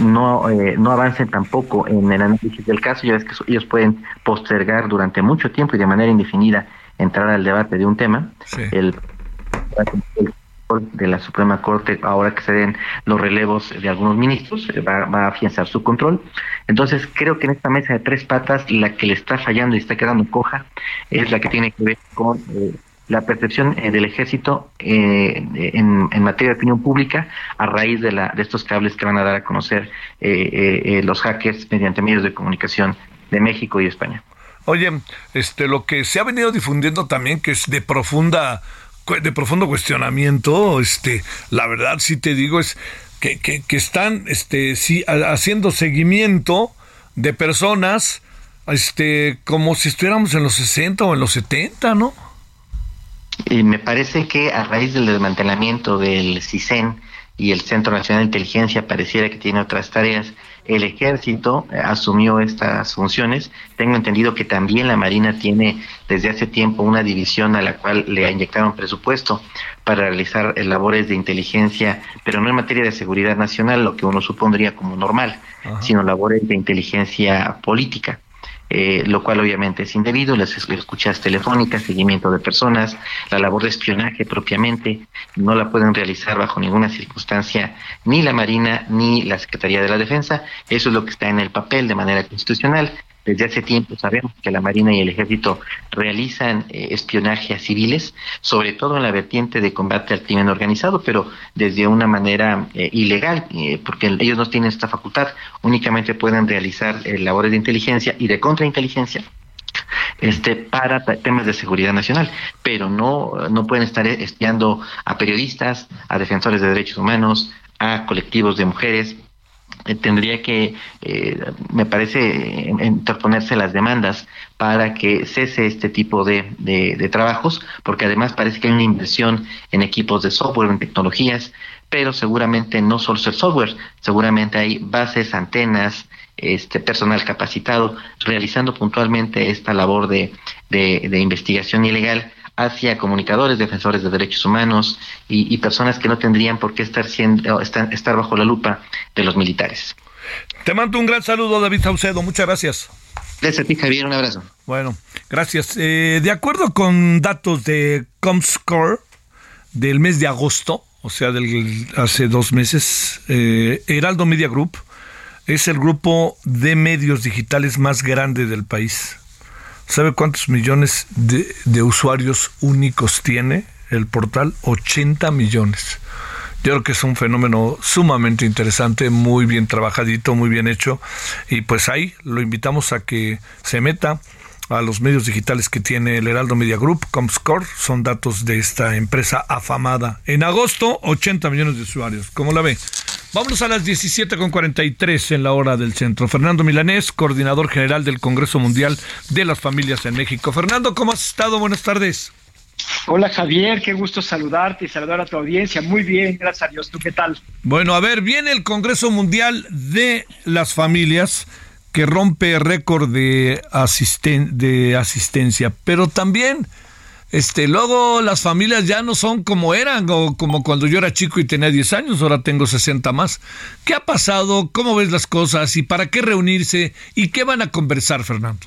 no, no avance tampoco en el análisis del caso, ya ves que ellos pueden postergar durante mucho tiempo y de manera indefinida entrar al debate de un tema. El de la Suprema Corte, ahora que se den los relevos de algunos ministros, eh, va, a afianzar su control. Entonces, creo que en esta mesa de tres patas, la que le está fallando y está quedando coja es la que tiene que ver con eh, la percepción eh, del ejército en, materia de opinión pública a raíz de, la, de estos cables que van a dar a conocer los hackers mediante medios de comunicación de México y España. Oye, este, lo que se ha venido difundiendo también, que es de profunda de profundo cuestionamiento, este, la verdad sí te digo es que, que, están este, sí, haciendo seguimiento de personas este, como si estuviéramos en los 60 o en los 70, ¿no? Y me parece que a raíz del desmantelamiento del CISEN y el Centro Nacional de Inteligencia pareciera que tiene otras tareas, el ejército eh, asumió estas funciones. Tengo entendido que también la Marina tiene desde hace tiempo una división a la cual le inyectaron presupuesto para realizar eh, labores de inteligencia, pero no en materia de seguridad nacional, lo que uno supondría como normal, sino labores de inteligencia política. Eh, lo cual obviamente es indebido, las escuchas telefónicas, seguimiento de personas, la labor de espionaje propiamente, no la pueden realizar bajo ninguna circunstancia ni la Marina ni la Secretaría de la Defensa, eso es lo que está en el papel de manera constitucional, desde hace tiempo sabemos que la Marina y el Ejército realizan eh, espionaje a civiles, sobre todo en la vertiente de combate al crimen organizado, pero desde una manera eh, ilegal, eh, porque ellos no tienen esta facultad, únicamente pueden realizar labores de inteligencia y de contrainteligencia este para temas de seguridad nacional, pero no no pueden estar espiando a periodistas, a defensores de derechos humanos, a colectivos de mujeres, eh, tendría que, eh, me parece, interponerse las demandas para que cese este tipo de, de, trabajos, porque además parece que hay una inversión en equipos de software, en tecnologías, pero seguramente no solo es el software, seguramente hay bases, antenas, este personal capacitado realizando puntualmente esta labor de, de investigación ilegal hacia comunicadores, defensores de derechos humanos y, personas que no tendrían por qué estar, siendo, estar, estar bajo la lupa de los militares. Te mando un gran saludo, David Saucedo. Muchas gracias. Gracias a ti, Javier. Un abrazo. Bueno, gracias. Eh, de acuerdo con datos de Comscore del mes de agosto, o sea, del, hace dos meses, eh, Heraldo Media Group es el grupo de medios digitales más grande del país. ¿Sabe cuántos millones de, usuarios únicos tiene el portal? 80 millones. Yo creo que es un fenómeno sumamente interesante, muy bien trabajadito, muy bien hecho. Y pues ahí lo invitamos a que se meta a los medios digitales que tiene el Heraldo Media Group, Comscore, son datos de esta empresa afamada. En agosto, 80 millones de usuarios. ¿Cómo la ve? Vámonos a las 17.43 en la hora del centro. Fernando Milanés, coordinador general del Congreso Mundial de las Familias en México. Fernando, ¿cómo has estado? Buenas tardes. Hola Javier, qué gusto saludarte y saludar a tu audiencia. Muy bien, gracias a Dios. ¿Tú qué tal? Bueno, a ver, viene el Congreso Mundial de las Familias que rompe récord de, de asistencia, pero también este, luego las familias ya no son como eran, o como cuando yo era chico y tenía 10 años, ahora tengo 60 más. ¿Qué ha pasado? ¿Cómo ves las cosas? ¿Y para qué reunirse? ¿Y qué van a conversar, Fernando?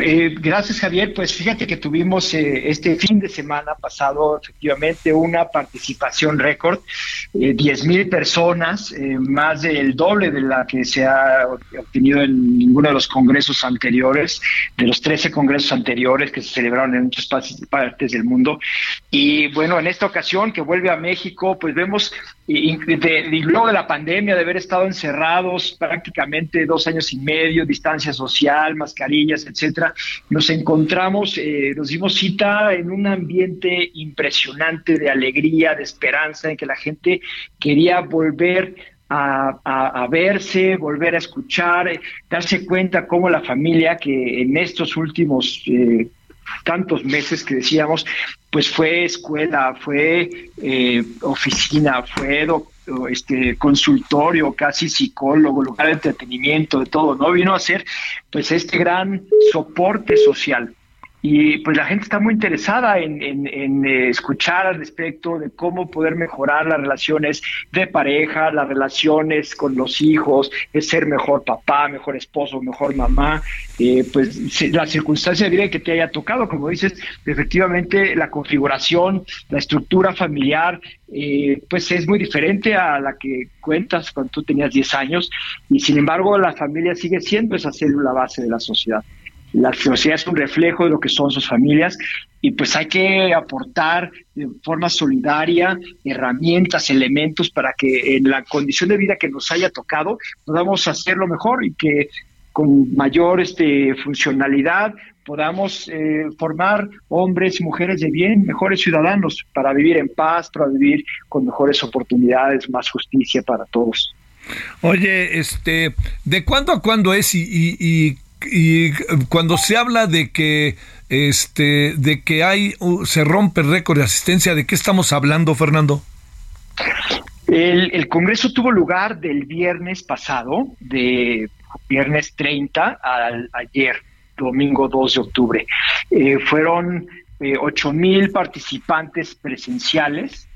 Eh, gracias, Javier. Pues fíjate que tuvimos eh, este fin de semana pasado efectivamente una participación récord, eh, 10 mil personas, eh, más del doble de la que se ha obtenido en ninguno de los congresos anteriores, de los 13 congresos anteriores que se celebraron en muchas partes del mundo. Y bueno, en esta ocasión que vuelve a México, pues vemos y, luego de la pandemia, de haber estado encerrados prácticamente dos años y medio, distancia social, mascarillas, etcétera, nos encontramos, eh, nos dimos cita en un ambiente impresionante de alegría, de esperanza, en que la gente quería volver a, verse, volver a escuchar, eh, darse cuenta cómo la familia que en estos últimos eh, tantos meses que decíamos, pues fue escuela, fue eh, oficina, fue este consultorio, casi psicólogo, lugar de entretenimiento, de todo, ¿no? Vino a ser pues este gran soporte social y pues la gente está muy interesada en, eh, escuchar al respecto de cómo poder mejorar las relaciones de pareja, las relaciones con los hijos, es ser mejor papá, mejor esposo, mejor mamá, eh, pues la circunstancia de vida que te haya tocado, como dices, efectivamente la configuración, la estructura familiar, eh, pues es muy diferente a la que cuentas cuando tú tenías 10 años y sin embargo la familia sigue siendo esa célula base de la sociedad la sociedad es un reflejo de lo que son sus familias y pues hay que aportar de forma solidaria herramientas, elementos para que en la condición de vida que nos haya tocado podamos hacerlo mejor y que con mayor este, funcionalidad podamos eh, formar hombres y mujeres de bien, mejores ciudadanos, para vivir en paz, para vivir con mejores oportunidades, más justicia para todos. Oye, este, ¿de cuándo a cuándo es y, cuando se habla de que este de que hay se rompe récord de asistencia, ¿de qué estamos hablando, Fernando? El, Congreso tuvo lugar del viernes pasado, de viernes 30 al ayer, domingo 2 de octubre. Eh, fueron eh, ocho mil participantes presenciales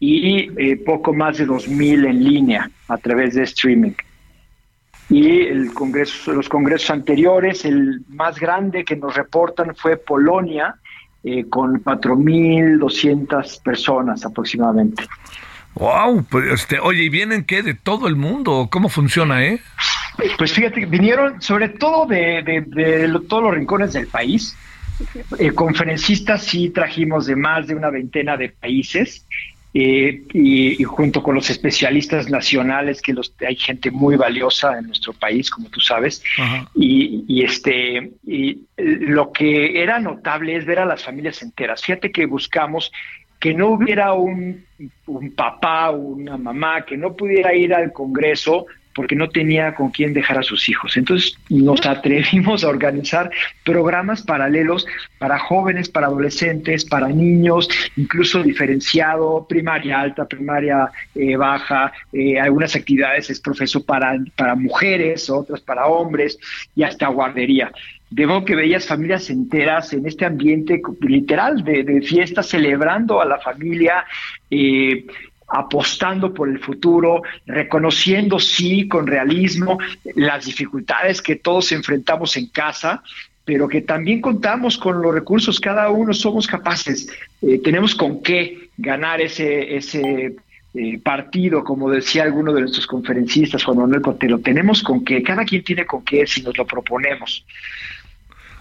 y eh, poco más de dos mil en línea a través de streaming y el congreso, los congresos anteriores, el más grande que nos reportan fue Polonia, eh, con 4.200 personas aproximadamente. Wow, pues este, oye, ¿y vienen qué? ¿De todo el mundo? ¿Cómo funciona, eh? Pues fíjate, vinieron sobre todo de, de, todos los rincones del país. Eh, conferencistas sí trajimos de más de una veintena de países eh, y, junto con los especialistas nacionales, que los, hay gente muy valiosa en nuestro país, como tú sabes, y, este y lo que era notable es ver a las familias enteras. Fíjate que buscamos que no hubiera un, un papá o una mamá que no pudiera ir al Congreso porque no tenía con quién dejar a sus hijos. Entonces nos atrevimos a organizar programas paralelos para jóvenes, para adolescentes, para niños, incluso diferenciado, primaria alta, primaria eh, baja, eh, algunas actividades es profesor para, para mujeres, otras para hombres y hasta guardería de modo que veías familias enteras en este ambiente literal de, de fiesta, celebrando a la familia, eh, apostando por el futuro, reconociendo sí con realismo las dificultades que todos enfrentamos en casa, pero que también contamos con los recursos, cada uno somos capaces, eh, tenemos con qué ganar ese, ese eh, partido, como decía alguno de nuestros conferencistas, Juan Manuel Cotelo, tenemos con qué, cada quien tiene con qué si nos lo proponemos.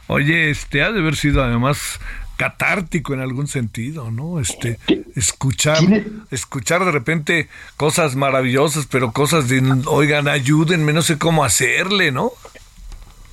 Oye, este ha de haber sido además catártico en algún sentido, ¿no? Este escuchar escuchar de repente cosas maravillosas, pero cosas de oigan, ayúdenme, no sé cómo hacerle, ¿no?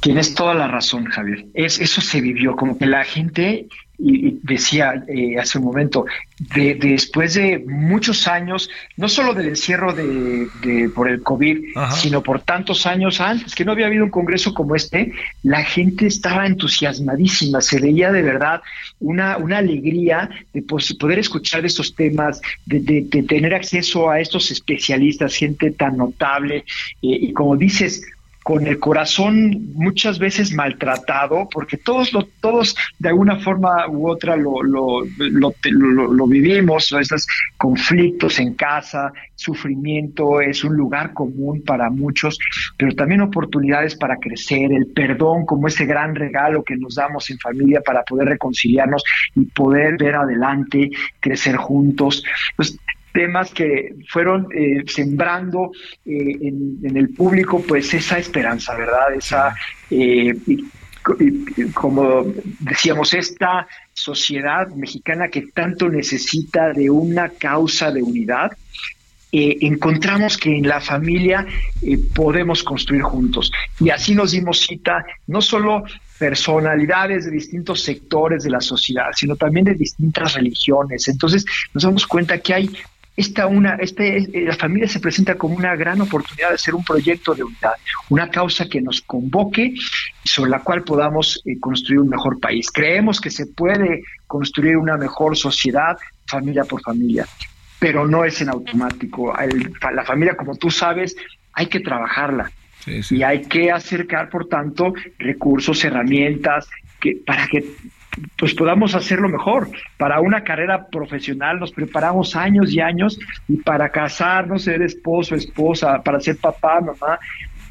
Tienes toda la razón, Javier. Es, eso se vivió, como que la gente y, decía eh, hace un momento, de, después de muchos años, no solo del encierro de, por el COVID, sino por tantos años antes, que no había habido un congreso como este, la gente estaba entusiasmadísima, se veía de verdad una, una alegría de poder escuchar estos temas, de, tener acceso a estos especialistas, gente tan notable, eh, y como dices, con el corazón muchas veces maltratado, porque todos todos de alguna forma u otra lo, lo, lo, vivimos, esos conflictos en casa, sufrimiento es un lugar común para muchos, pero también oportunidades para crecer, el perdón como ese gran regalo que nos damos en familia para poder reconciliarnos y poder ver adelante, crecer juntos. Pues temas que fueron eh, sembrando eh, en, el público pues esa esperanza, ¿verdad? Esa, eh, como decíamos, esta sociedad mexicana que tanto necesita de una causa de unidad, encontramos que en la familia podemos construir juntos. Y así nos dimos cita, no solo personalidades de distintos sectores de la sociedad, sino también de distintas religiones. Entonces nos damos cuenta que hay esta una, este, eh, la familia se presenta como una gran oportunidad de ser un proyecto de unidad, una causa que nos convoque sobre la cual podamos eh, construir un mejor país. Creemos que se puede construir una mejor sociedad familia por familia, pero no es en automático. la familia, como tú sabes, hay que trabajarla. Y hay que acercar, por tanto, recursos, herramientas, que, para que pues podamos hacerlo mejor. Para una carrera profesional nos preparamos años y años y para casarnos, ser esposo, esposa, para ser papá, mamá,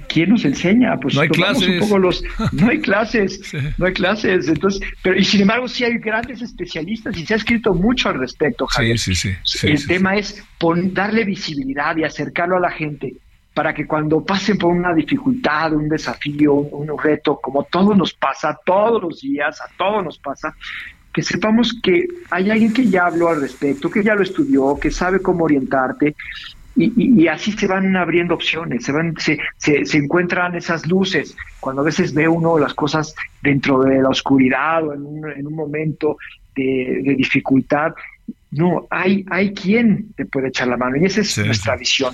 ¿quién nos enseña? Pues no hay clases. Un poco los, no hay clases, no hay clases. Entonces, pero y sin embargo sí hay grandes especialistas y se ha escrito mucho al respecto, Javier. Sí, sí, sí. El tema es darle visibilidad y acercarlo a la gente para que cuando pasen por una dificultad, un desafío, un, reto, como todo nos pasa todos los días, a todos nos pasa, que sepamos que hay alguien que ya habló al respecto, que ya lo estudió, que sabe cómo orientarte, y, así se van abriendo opciones, se, van, se, se, encuentran esas luces. Cuando a veces ve uno las cosas dentro de la oscuridad o en un, en un momento de, dificultad, no, hay, hay quien te puede echar la mano y esa es nuestra visión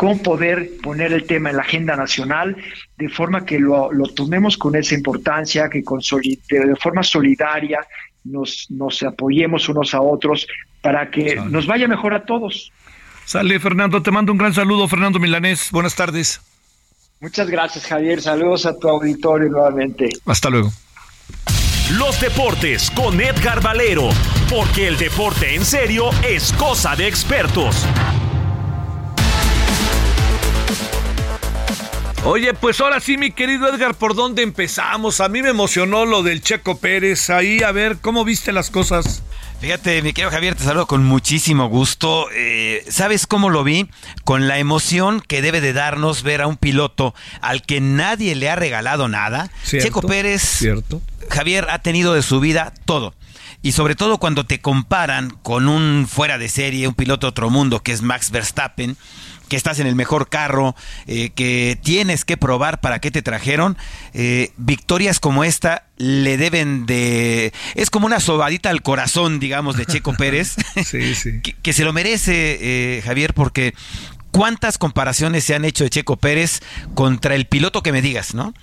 cómo poder poner el tema en la agenda nacional de forma que lo, tomemos con esa importancia, que con de forma solidaria nos, nos apoyemos unos a otros para que nos vaya mejor a todos. Sale, Fernando, te mando un gran saludo, Fernando Milanés. Buenas tardes. Muchas gracias, Javier. Saludos a tu auditorio nuevamente. Hasta luego. Los deportes con Edgar Valero, porque el deporte en serio es cosa de expertos. Oye, pues ahora sí, mi querido Edgar, ¿por dónde empezamos? A mí me emocionó lo del Checo Pérez. Ahí, a ver, ¿cómo viste las cosas? Fíjate, mi querido Javier, te saludo con muchísimo gusto. Eh, ¿Sabes cómo lo vi? Con la emoción que debe de darnos ver a un piloto al que nadie le ha regalado nada. Checo Pérez, cierto. Javier, ha tenido de su vida todo. Y sobre todo cuando te comparan con un fuera de serie, un piloto de otro mundo que es Max Verstappen que estás en el mejor carro, eh, que tienes que probar para qué te trajeron. Eh, victorias como esta le deben de... Es como una sobadita al corazón, digamos, de Checo Pérez. sí, sí. Que, se lo merece, eh, Javier, porque ¿Cuántas comparaciones se han hecho de Checo Pérez contra el piloto que me digas, no?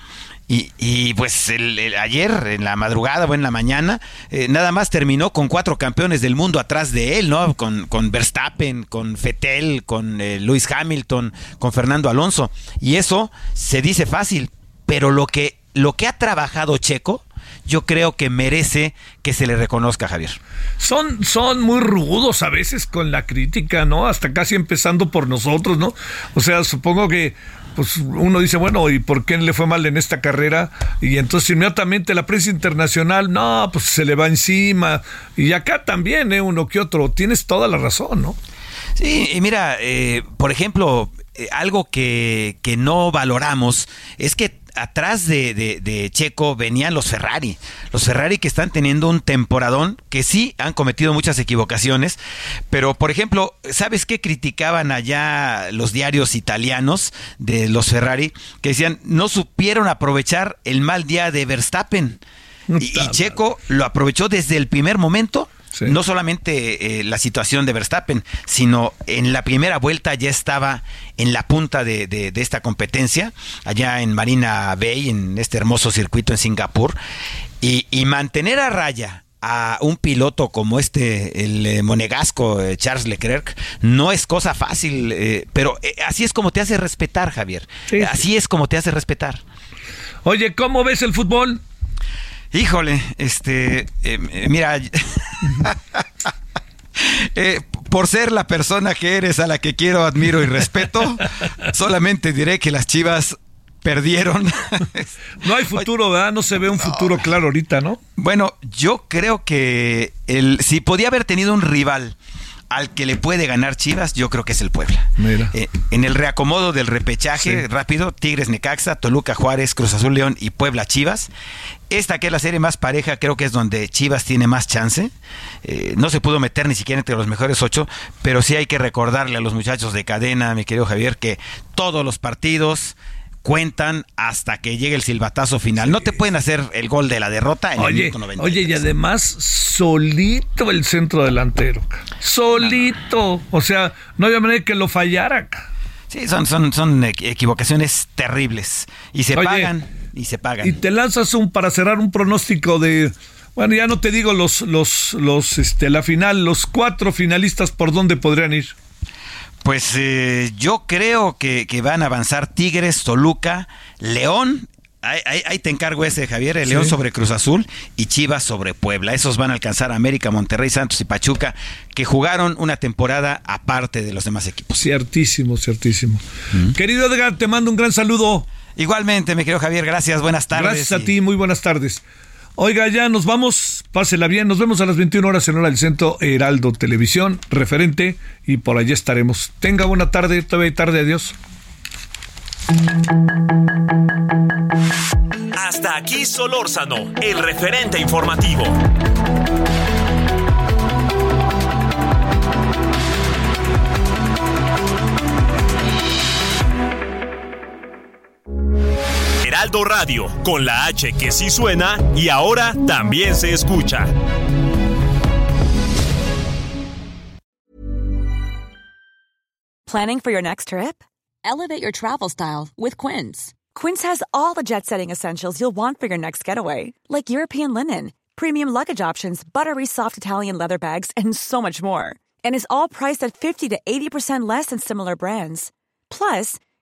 Y, pues el, ayer, en la madrugada o en la mañana, eh, nada más terminó con cuatro campeones del mundo atrás de él, ¿no? Con, con Verstappen, con Fettel, con eh, Lewis Hamilton, con Fernando Alonso. Y eso se dice fácil, pero lo que, lo que ha trabajado Checo, yo creo que merece que se le reconozca, Javier. Son, son muy rudos a veces con la crítica, ¿no? Hasta casi empezando por nosotros, ¿no? O sea, supongo que pues uno dice, bueno, ¿y por qué le fue mal en esta carrera? Y entonces inmediatamente la prensa internacional, no, pues se le va encima. Y acá también, ¿eh? Uno que otro. Tienes toda la razón, ¿no? Sí, y mira, eh, por ejemplo, eh, algo que, que no valoramos es que atrás de, Checo venían los Ferrari. Los Ferrari que están teniendo un temporadón que sí han cometido muchas equivocaciones. Pero, por ejemplo, ¿sabes qué criticaban allá los diarios italianos de los Ferrari? Que decían, no supieron aprovechar el mal día de Verstappen. y Checo lo aprovechó desde el primer momento no solamente eh, la situación de Verstappen, sino en la primera vuelta ya estaba en la punta de, esta competencia, allá en Marina Bay, en este hermoso circuito en Singapur, y, mantener a raya a un piloto como este, el eh, monegasco eh, Charles Leclerc, no es cosa fácil, pero así es como te hace respetar, Javier. Así es como te hace respetar. Oye, ¿cómo ves el fútbol? Híjole, este, eh, mira, eh, por ser la persona que eres a la que quiero, admiro y respeto, solamente diré que las Chivas perdieron. no hay futuro, ¿verdad? No se ve un futuro claro ahorita, ¿no? Bueno, yo creo que el, si podía haber tenido un rival al que le puede ganar Chivas, yo creo que es el Puebla. Eh, en el reacomodo del repechaje rápido, Tigres Necaxa, Toluca Juárez, Cruz Azul León y Puebla Chivas. Esta que es la serie más pareja, creo que es donde Chivas tiene más chance. Eh, no se pudo meter ni siquiera entre los mejores ocho, pero sí hay que recordarle a los muchachos de cadena, mi querido Javier, que todos los partidos cuentan hasta que llegue el silbatazo final. No te pueden hacer el gol de la derrota en oye, el minuto Oye, y además solito el centro delantero. Solito. O sea, no había manera que lo fallara. Sí, son, son, son equivocaciones terribles. Y se pagan, y se pagan. Y te lanzas un para cerrar un pronóstico de bueno, ya no te digo los, los, los, este, la final, los cuatro finalistas por dónde podrían ir. Pues eh, yo creo que, van a avanzar Tigres, Toluca, León. Ahí, te encargo ese, Javier. El León sobre Cruz Azul y Chivas sobre Puebla. Esos van a alcanzar América, Monterrey, Santos y Pachuca, que jugaron una temporada aparte de los demás equipos. Ciertísimo, ciertísimo. Querido Edgar, te mando un gran saludo. Igualmente, mi querido Javier, gracias, buenas tardes. Gracias a ti, muy buenas tardes. Oiga, ya nos vamos, pásela bien, nos vemos a las 21 horas en hora del centro Heraldo Televisión, referente, y por allí estaremos. Tenga buena tarde, todavía tarde, adiós. Hasta aquí Solórzano, el referente informativo. Heraldo Radio, con la H que sí suena y ahora también se escucha. Planning for your next trip? Elevate your travel style with Quince. Quince has all the jet setting essentials you'll want for your next getaway, like European linen, premium luggage options, buttery soft Italian leather bags, and so much more. And is all priced at 50 to 80% less than similar brands. Plus,